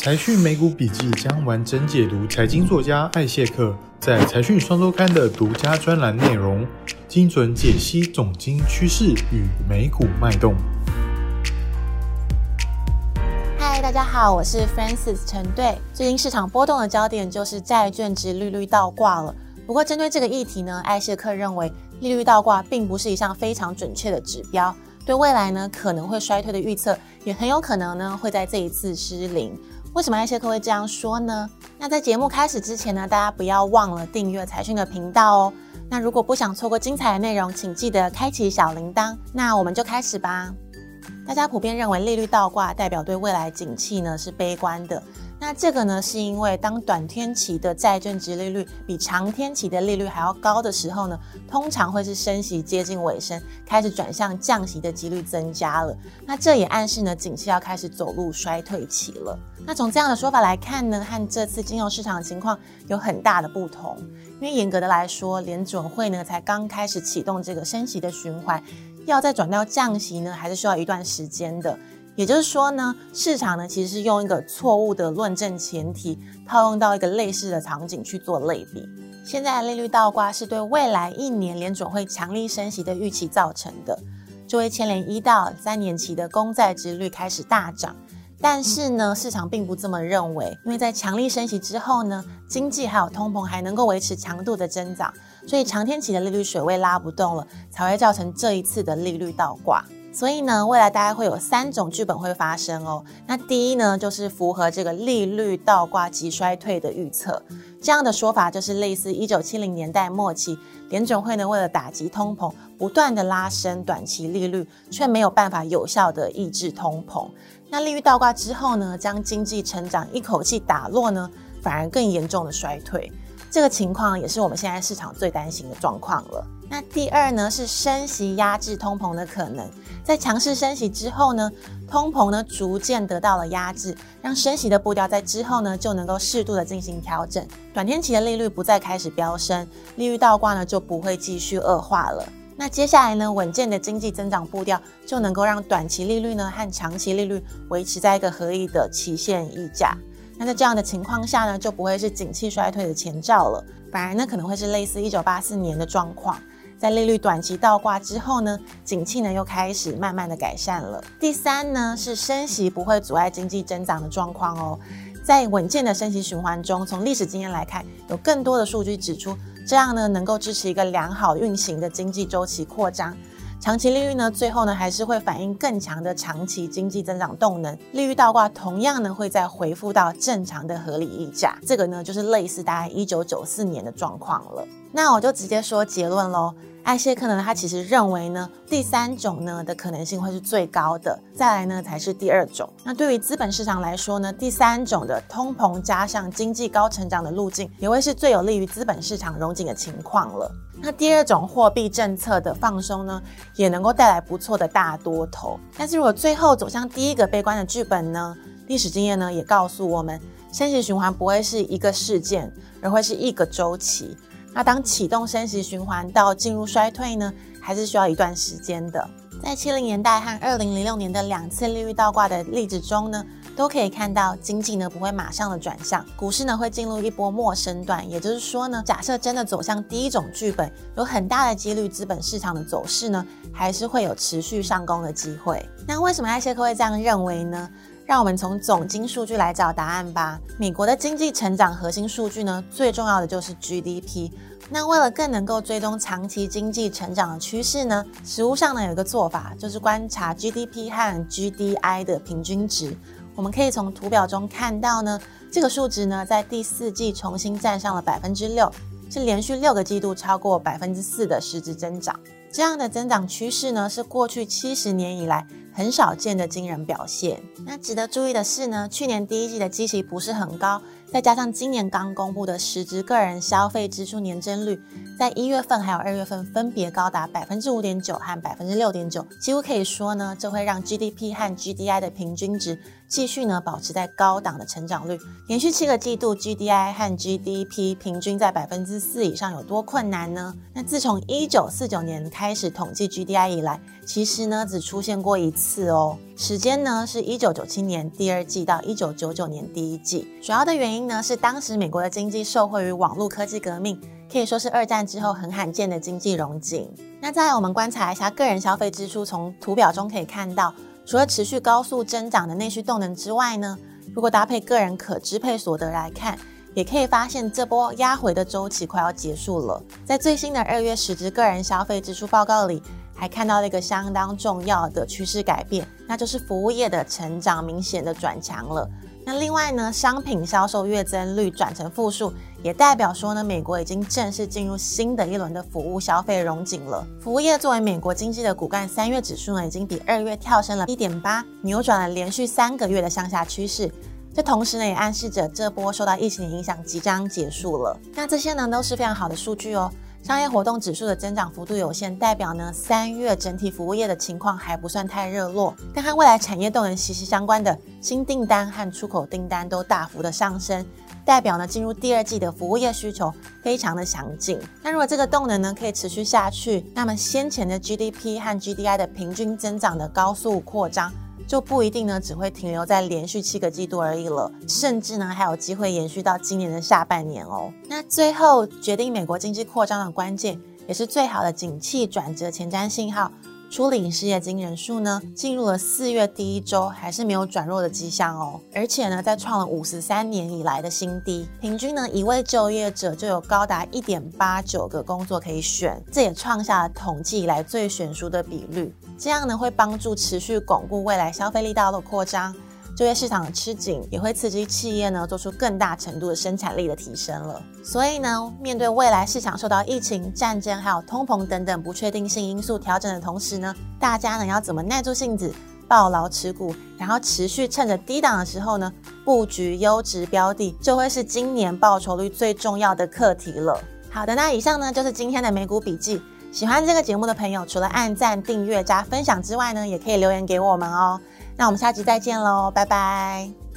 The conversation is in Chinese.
财讯美股笔记将完整解读财经作家艾谢克在财讯双周刊的独家专栏内容，精准解析总经趋势与美股脉动。嗨，大家好，我是 Francis 陈队。最近市场波动的焦点就是债券值利率倒挂了。不过，针对这个议题呢，艾谢克认为利率倒挂并不是一项非常准确的指标，对未来呢可能会衰退的预测也很有可能呢会在这一次失灵。为什么艾谢克会这样说呢？那在节目开始之前呢，大家不要忘了订阅财讯的频道哦。那如果不想错过精彩的内容，请记得开启小铃铛。那我们就开始吧。大家普遍认为利率倒挂代表对未来景气呢是悲观的。那这个呢，是因为当短天期的债券殖利率比长天期的利率还要高的时候呢，通常会是升息接近尾声，开始转向降息的几率增加了。那这也暗示呢，景气要开始走入衰退期了。那从这样的说法来看呢，和这次金融市场的情况有很大的不同。因为严格的来说，联准会呢才刚开始启动这个升息的循环，要再转到降息呢，还是需要一段时间的。也就是说呢，市场呢其实是用一个错误的论证前提，套用到一个类似的场景去做类比。现在的利率倒挂是对未来一年联准会强力升息的预期造成的，就会牵连一到三年期的公债殖率开始大涨。但是呢，市场并不这么认为，因为在强力升息之后呢，经济还有通膨还能够维持强度的增长，所以长天期的利率水位拉不动了，才会造成这一次的利率倒挂。所以呢，未来大概会有三种剧本会发生哦。那第一呢，就是符合这个利率倒挂及衰退的预测。这样的说法就是类似一九七零年代末期，联准会呢为了打击通膨，不断的拉升短期利率，却没有办法有效的抑制通膨。那利率倒挂之后呢，将经济成长一口气打落呢，反而更严重的衰退。这个情况也是我们现在市场最担心的状况了。那第二呢，是升息压制通膨的可能。在强势升息之后呢，通膨呢逐渐得到了压制，让升息的步调在之后呢就能够适度的进行调整，短天期的利率不再开始飙升，利率倒挂呢就不会继续恶化了。那接下来呢，稳健的经济增长步调就能够让短期利率呢和长期利率维持在一个合理的期限溢价。那在这样的情况下呢，就不会是景气衰退的前兆了，反而呢可能会是类似一九八四年的状况。在利率短期倒挂之后呢，景气呢又开始慢慢的改善了。第三呢是升息不会阻碍经济增长的状况哦。在稳健的升息循环中，从历史经验来看，有更多的数据指出，这样呢能够支持一个良好运行的经济周期扩张。长期利率呢最后呢还是会反映更强的长期经济增长动能。利率倒挂同样呢会再回复到正常的合理溢价。这个呢就是类似大概一九九四年的状况了。那我就直接说结论喽。艾谢克呢，他其实认为呢，第三种呢的可能性会是最高的，再来呢才是第二种。那对于资本市场来说呢，第三种的通膨加上经济高成长的路径，也会是最有利于资本市场融景的情况了。那第二种货币政策的放松呢，也能够带来不错的大多头。但是如果最后走向第一个悲观的剧本呢，历史经验呢也告诉我们，升息循环不会是一个事件，而会是一个周期。那当启动升息循环到进入衰退呢，还是需要一段时间的。在七零年代和二零零六年的两次利率倒挂的例子中呢，都可以看到经济呢不会马上的转向，股市呢会进入一波末升段。也就是说呢，假设真的走向第一种剧本，有很大的几率资本市场的走势呢还是会有持续上攻的机会。那为什么艾谢克会这样认为呢？让我们从总经数据来找答案吧。美国的经济成长核心数据呢，最重要的就是 GDP。那为了更能够追踪长期经济成长的趋势呢，实务上呢有一个做法，就是观察 GDP 和 GDI 的平均值。我们可以从图表中看到呢，这个数值呢在第四季重新站上了百分之六，是连续六个季度超过百分之四的实质增长。这样的增长趋势呢，是过去七十年以来很少见的惊人表现。那值得注意的是呢，去年第一季的基期不是很高，再加上今年刚公布的实质个人消费支出年增率，在一月份还有二月份分别高达百分之五点九和百分之六点九，几乎可以说呢，这会让 GDP 和 GDI 的平均值继续呢保持在高档的成长率。连续七个季度 GDI 和 GDP 平均在百分之四以上有多困难呢？那自从一九四九年开始统计 GDI 以来，其实呢只出现过一次哦。时间呢是一九九七年第二季到一九九九年第一季。主要的原因呢是当时美国的经济受惠于网络科技革命，可以说是二战之后很罕见的经济荣景。那再来我们观察一下个人消费支出，从图表中可以看到，除了持续高速增长的内需动能之外呢，如果搭配个人可支配所得来看，也可以发现这波压回的周期快要结束了。在最新的二月实质个人消费支出报告里，还看到了一个相当重要的趋势改变，那就是服务业的成长明显的转强了。那另外呢，商品销售月增率转成负数，也代表说呢，美国已经正式进入新的一轮的服务消费融景了。服务业作为美国经济的骨干，三月指数呢已经比二月跳升了一点八，扭转了连续三个月的向下趋势。这同时呢，也暗示着这波受到疫情的影响即将结束了。那这些呢都是非常好的数据哦。商业活动指数的增长幅度有限，代表呢三月整体服务业的情况还不算太热络。但和未来产业动能息息相关的新订单和出口订单都大幅的上升，代表呢进入第二季的服务业需求非常的强劲。那如果这个动能呢可以持续下去，那么先前的 GDP 和 GDI 的平均增长的高速扩张。就不一定呢，只会停留在连续七个季度而已了，甚至呢还有机会延续到今年的下半年哦。那最后决定美国经济扩张的关键，也是最好的景气转折前瞻信号。出领失业金人数呢，进入了四月第一周，还是没有转弱的迹象哦。而且呢，在创了五十三年以来的新低，平均呢一位就业者就有高达一点八九个工作可以选，这也创下了统计以来最悬殊的比率。这样呢会帮助持续巩固未来消费力道的扩张。就业市场的吃紧也会刺激企业呢做出更大程度的生产力的提升了。所以呢，面对未来市场受到疫情、战争还有通膨等等不确定性因素调整的同时呢，大家呢要怎么耐住性子抱牢持股，然后持续趁着低档的时候呢布局优质标的，就会是今年报酬率最重要的课题了。好的，那以上呢就是今天的美股笔记。喜欢这个节目的朋友，除了按赞、订阅、加分享之外呢，也可以留言给我们哦。那我们下集再见喽，拜拜。